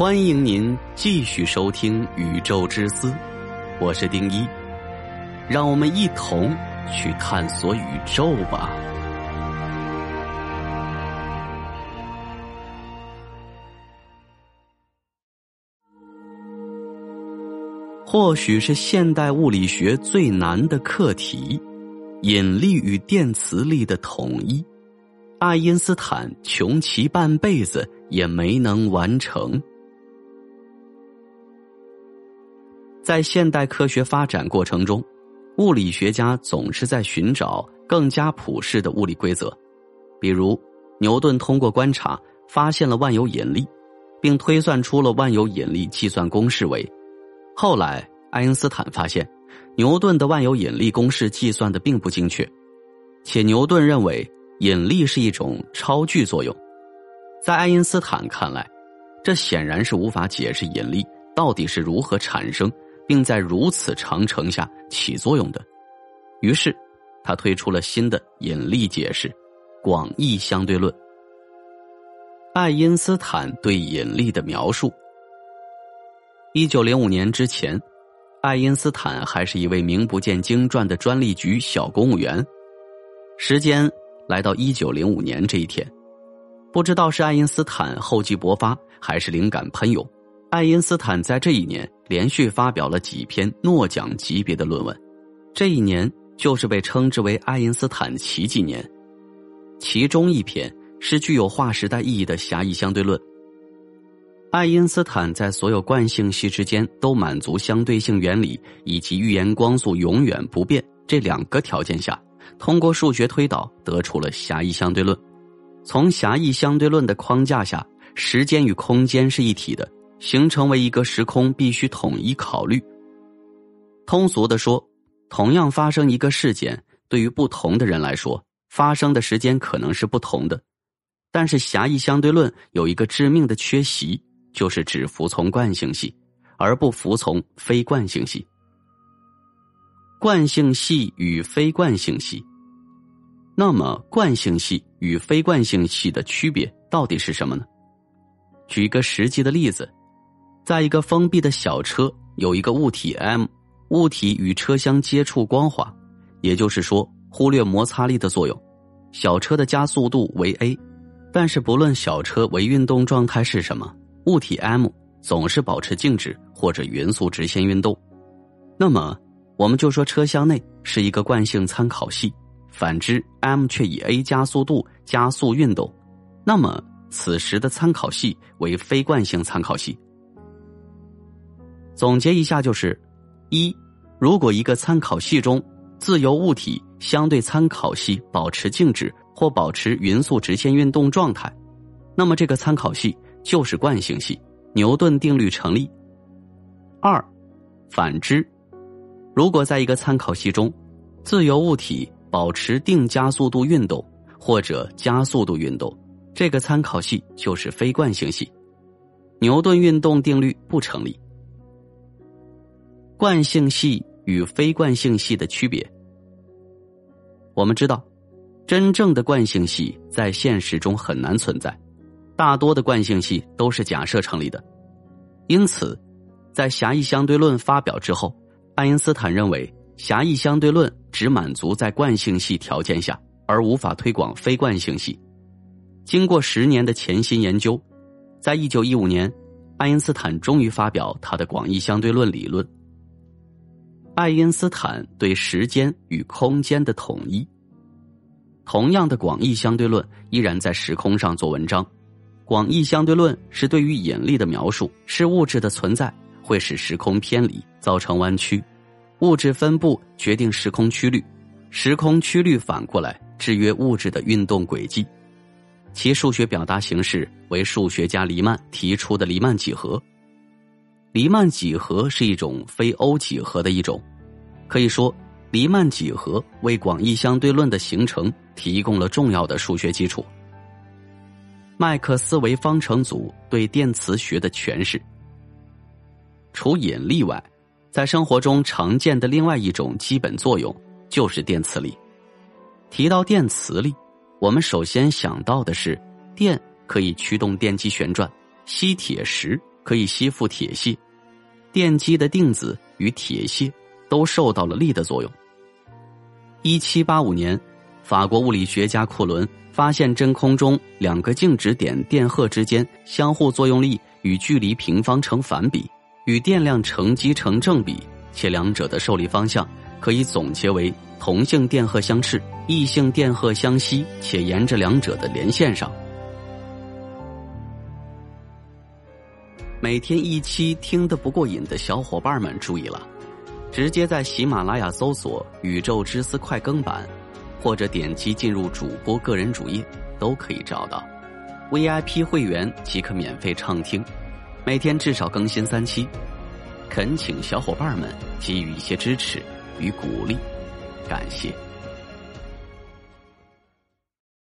欢迎您继续收听《宇宙之思》，我是丁一，让我们一同去探索宇宙吧。或许是现代物理学最难的课题——引力与电磁力的统一，爱因斯坦穷其半辈子也没能完成。在现代科学发展过程中，物理学家总是在寻找更加普适的物理规则，比如牛顿通过观察发现了万有引力，并推算出了万有引力计算公式为。后来，爱因斯坦发现，牛顿的万有引力公式计算的并不精确，且牛顿认为引力是一种超距作用。在爱因斯坦看来，这显然是无法解释引力到底是如何产生，并在如此长城下起作用的。于是，他推出了新的引力解释——广义相对论。爱因斯坦对引力的描述。一九零五年之前，爱因斯坦还是一位名不见经传的专利局小公务员。时间来到一九零五年这一天，不知道是爱因斯坦厚积薄发，还是灵感喷涌，爱因斯坦在这一年连续发表了几篇诺奖级别的论文。这一年就是被称之为爱因斯坦奇迹年，其中一篇是具有划时代意义的狭义相对论。爱因斯坦在所有惯性系之间都满足相对性原理以及预言光速永远不变这两个条件下，通过数学推导得出了狭义相对论。从狭义相对论的框架下，时间与空间是一体的，形成为一个时空必须统一考虑。通俗的说，同样发生一个事件，对于不同的人来说，发生的时间可能是不同的。但是狭义相对论有一个致命的缺席。就是只服从惯性系，而不服从非惯性系。惯性系与非惯性系，那么惯性系与非惯性系的区别到底是什么呢？举一个实际的例子，在一个封闭的小车，有一个物体 m，物体与车厢接触光滑，也就是说，忽略摩擦力的作用，小车的加速度为 a，但是不论小车为运动状态是什么。物体 m 总是保持静止或者匀速直线运动，那么我们就说车厢内是一个惯性参考系。反之，m 却以 a 加速度加速运动，那么此时的参考系为非惯性参考系。总结一下就是：一，如果一个参考系中自由物体相对参考系保持静止或保持匀速直线运动状态，那么这个参考系。就是惯性系，牛顿定律成立。二，反之，如果在一个参考系中，自由物体保持定加速度运动或者加速度运动，这个参考系就是非惯性系，牛顿运动定律不成立。惯性系与非惯性系的区别，我们知道，真正的惯性系在现实中很难存在。大多的惯性系都是假设成立的，因此，在狭义相对论发表之后，爱因斯坦认为狭义相对论只满足在惯性系条件下，而无法推广非惯性系。经过十年的潜心研究，在一九一五年，爱因斯坦终于发表他的广义相对论理论。爱因斯坦对时间与空间的统一，同样的广义相对论依然在时空上做文章。广义相对论是对于引力的描述，是物质的存在会使时空偏离，造成弯曲，物质分布决定时空曲率，时空曲率反过来制约物质的运动轨迹。其数学表达形式为数学家黎曼提出的黎曼几何。黎曼几何是一种非欧几何的一种，可以说，黎曼几何为广义相对论的形成提供了重要的数学基础。麦克斯韦方程组对电磁学的诠释。除引力外，在生活中常见的另外一种基本作用就是电磁力。提到电磁力，我们首先想到的是电可以驱动电机旋转，吸铁石可以吸附铁屑，电机的定子与铁屑都受到了力的作用。一七八五年，法国物理学家库伦发现真空中两个静止点电荷之间相互作用力与距离平方成反比，与电量乘积成正比，且两者的受力方向可以总结为同性电荷相斥，异性电荷相吸，且沿着两者的连线上。每天一期听得不过瘾的小伙伴们注意了。直接在喜马拉雅搜索“宇宙之思快更版”，或者点击进入主播个人主页，都可以找到。VIP 会员即可免费畅听，每天至少更新三期。恳请小伙伴们给予一些支持与鼓励，感谢。